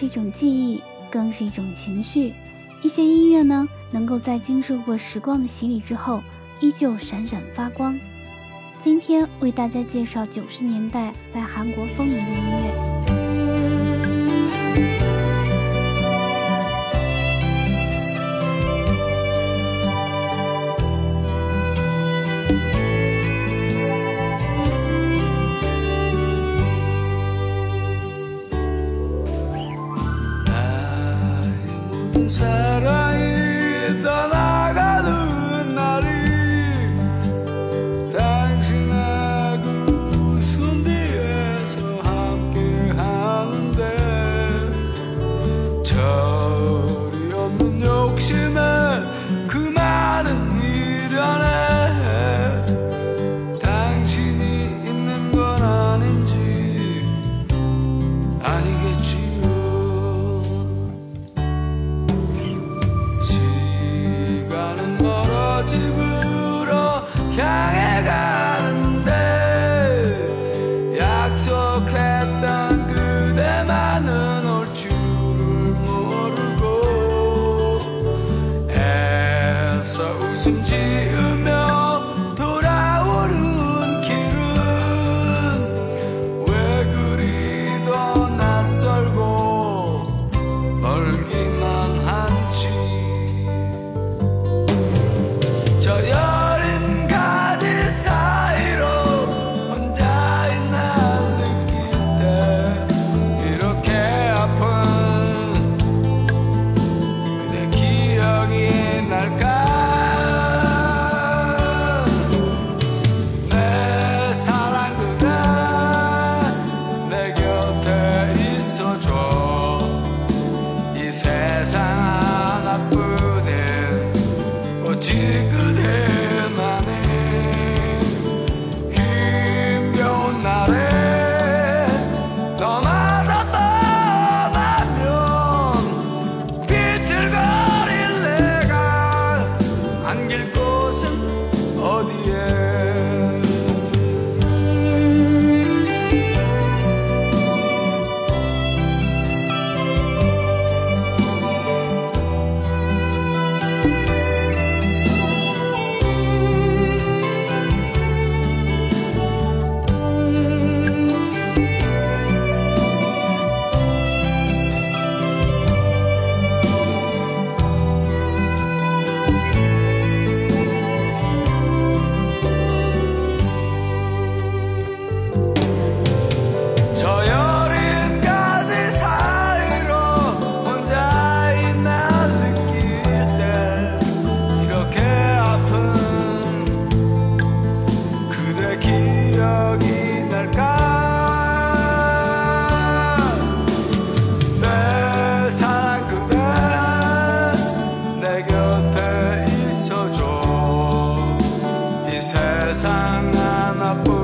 是一种记忆，更是一种情绪。一些音乐呢，能够在经受过时光的洗礼之后，依旧闪闪发光。今天为大家介绍九十年代在韩国风靡的音乐。sarà 약속했던 그대만은 올 줄을 모르고 애써 웃음 지 up.